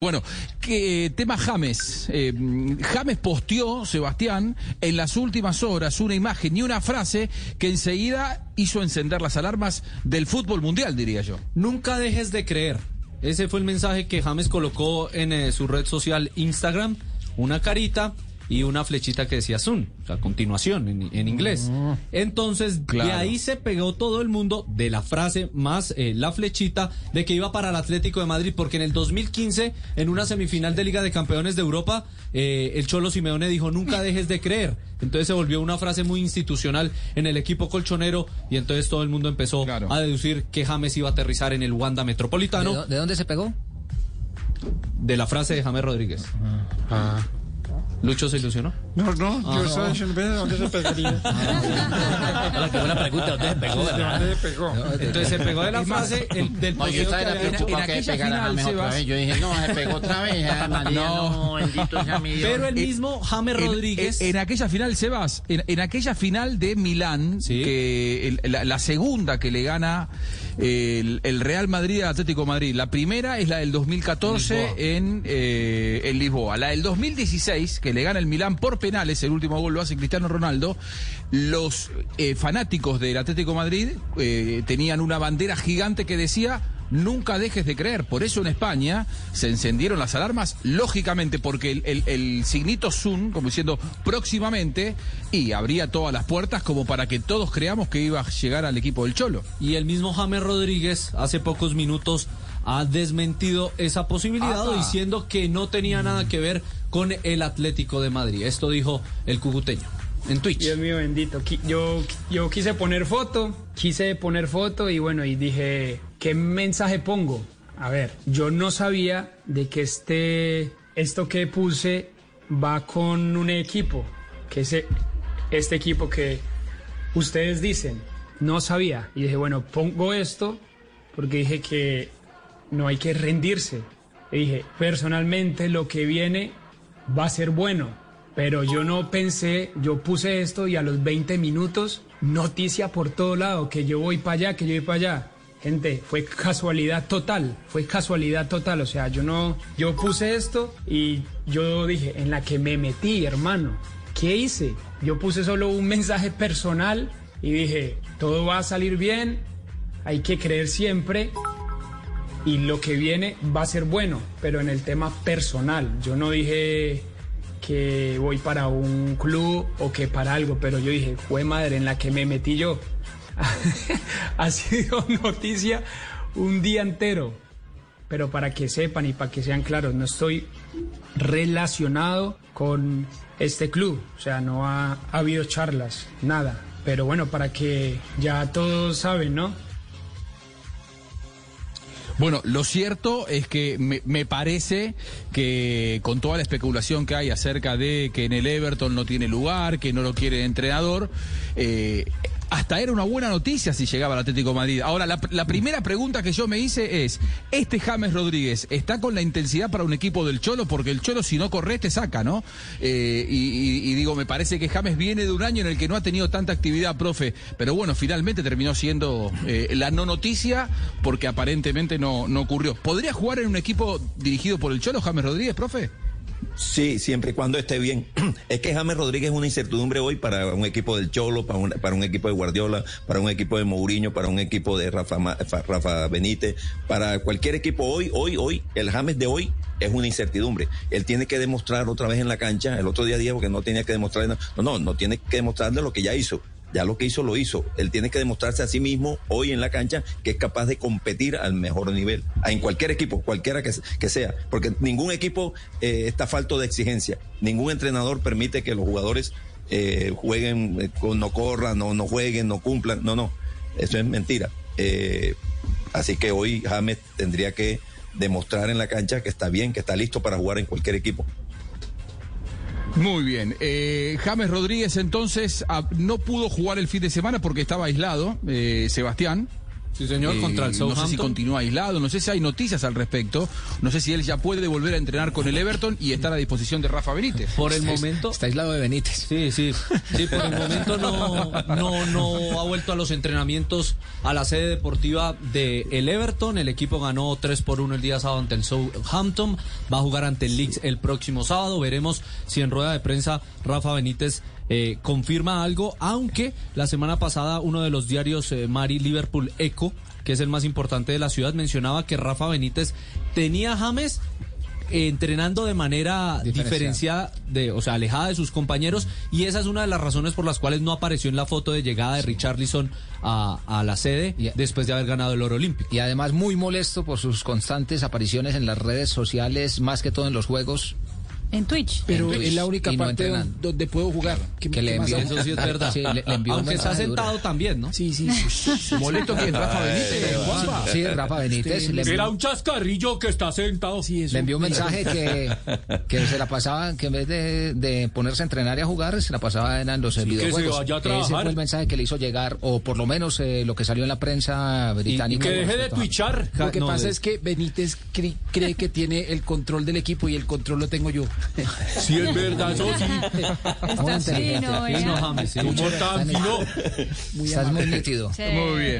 Bueno, que, tema James. Eh, James posteó, Sebastián, en las últimas horas una imagen y una frase que enseguida hizo encender las alarmas del fútbol mundial, diría yo. Nunca dejes de creer. Ese fue el mensaje que James colocó en eh, su red social Instagram. Una carita y una flechita que decía Sun, a continuación en, inglés. Ah. Entonces, de ahí se pegó todo el mundo de la frase más eh, la flechita de que iba para el Atlético de Madrid, porque en el 2015, en una semifinal de Liga de Campeones de Europa, eh, el Cholo Simeone dijo, nunca dejes de creer. Entonces se volvió una frase muy institucional en el equipo colchonero y entonces todo el mundo empezó a deducir que James iba a aterrizar en el Wanda Metropolitano. ¿De, dónde se pegó? De la frase de James Rodríguez. Ah. ¿Lucho se ilusionó? No, no, yo estaba diciendo, ¿dónde se pegaría? Ah, qué buena pregunta, ¿dónde se pegó? ¿Dónde se pegó? Entonces se pegó de la frase el, del no, yo estaba en, en, aquella final, Sebas. Yo dije, no, se pegó otra vez. no, bendito sea mi Dios. Pero el mismo James Rodríguez. En, aquella final, Sebas, en, aquella final de Milán, que la, segunda que le gana el, Real Madrid Atlético Madrid, la primera es la del 2014 en, eh, en Lisboa. La del 2016, que le gana el Milán por penales, el último gol lo hace Cristiano Ronaldo, los eh, fanáticos del Atlético Madrid eh, tenían una bandera gigante que decía nunca dejes de creer. Por eso en España se encendieron las alarmas, lógicamente porque el, el, signito Zoom, como diciendo próximamente, y abría todas las puertas como para que todos creamos que iba a llegar al equipo del Cholo. Y el mismo James Rodríguez hace pocos minutos ha desmentido esa posibilidad diciendo que no tenía nada que ver con el Atlético de Madrid. Esto dijo el cubuteño en Twitch. Dios mío bendito. Yo, yo quise poner foto, quise poner foto y bueno, y dije, ¿qué mensaje pongo? A ver, yo no sabía de que este, esto que puse va con un equipo, que es este equipo que ustedes dicen. No sabía. Y dije, bueno, pongo esto porque dije que no hay que rendirse. Y dije, personalmente lo que viene va a ser bueno, pero yo no pensé, yo puse esto y a los 20 minutos, noticia por todo lado, que yo voy para allá, que yo voy para allá. Gente, fue casualidad total, fue casualidad total, o sea, yo no, yo puse esto y yo dije, en la que me metí, hermano, ¿qué hice? Yo puse solo un mensaje personal y dije, todo va a salir bien, hay que creer siempre y lo que viene va a ser bueno, pero en el tema personal. Yo no dije que voy para un club o que para algo, pero yo dije, fue madre en la que me metí yo. ha sido noticia un día entero. Pero para que sepan y para que sean claros, no estoy relacionado con este club. O sea, no ha, ha habido charlas, nada. Pero bueno, para que ya todos saben, ¿no? Bueno, lo cierto es que me, parece que con toda la especulación que hay acerca de que en el Everton no tiene lugar, que no lo quiere entrenador, eh, hasta era una buena noticia si llegaba al Atlético Madrid. Ahora, la, primera pregunta que yo me hice es, ¿este James Rodríguez está con la intensidad para un equipo del Cholo? Porque el Cholo si no corre te saca, ¿no? Eh, y, digo, me parece que James viene de un año en el que no ha tenido tanta actividad, profe. Pero bueno, finalmente terminó siendo eh, la no noticia porque aparentemente no, no ocurrió. ¿Podría jugar en un equipo dirigido por el Cholo, James Rodríguez, profe? Sí, siempre y cuando esté bien. Es que James Rodríguez es una incertidumbre hoy para un equipo del Cholo, para un, para un equipo de Guardiola, para un equipo de Mourinho, para un equipo de Rafa, Rafa Benítez, para cualquier equipo hoy, hoy, hoy, el James de hoy es una incertidumbre. Él tiene que demostrar otra vez en la cancha, el otro día dijo que no tenía que demostrar, no, no, no tiene que demostrarle lo que ya hizo ya lo que hizo lo hizo. Él tiene que demostrarse a sí mismo hoy en la cancha que es capaz de competir al mejor nivel, en cualquier equipo, cualquiera que, sea, porque ningún equipo eh, está falto de exigencia, ningún entrenador permite que los jugadores eh, jueguen, eh, no corran, no, no jueguen, no cumplan, no, no, eso es mentira. así que hoy James tendría que demostrar en la cancha que está bien, que está listo para jugar en cualquier equipo. Muy bien. Eh, James Rodríguez entonces ah, no pudo jugar el fin de semana porque estaba aislado, eh, Sebastián. Sí, señor, contra el Southampton. No sé si continúa aislado, no sé si hay noticias al respecto. No sé si él ya puede volver a entrenar con el Everton y estar a disposición de Rafa Benítez. Por el momento. Está aislado de Benítez. Sí, sí. Sí, por el momento no, no, no ha vuelto a los entrenamientos a la sede deportiva de el Everton. El equipo ganó 3 por 1 el día sábado ante el Southampton. Va a jugar ante el Leeds el próximo sábado. Veremos si en rueda de prensa Rafa Benítez eh, confirma algo, aunque la semana pasada uno de los diarios eh, Mari Liverpool Echo, que es el más importante de la ciudad, mencionaba que Rafa Benítez tenía a James entrenando de manera diferenciada, de, o sea, alejada de sus compañeros, y esa es una de las razones por las cuales no apareció en la foto de llegada de Richarlison a, a la sede después de haber ganado el oro olímpico. Y además muy molesto por sus constantes apariciones en las redes sociales, más que todo en los juegos, en Twitch. Pero es la única parte donde, puedo jugar. que le envió, eso sí es verdad. Sí, le, envió Aunque está sentado también, ¿no? Sí, sí. Molesto que Rafa Benítez. Sí, Rafa Benítez. Era un chascarrillo que está sentado. Sí, le envió un mensaje que, que se la pasaba, que en vez de, de, ponerse a entrenar y a jugar, se la pasaba en los videojuegos. Que se vaya a trabajar. Ese fue el mensaje que le hizo llegar, o por lo menos eh, lo que salió en la prensa británica. Y, que deje de twitchar. Lo que pasa es que Benítez cree que tiene el control del equipo y el control lo tengo yo. Sí, es verdad, eso sí. Está fino, fino, James. ¿Cómo tan fino? Estás muy nítido. Muy bien.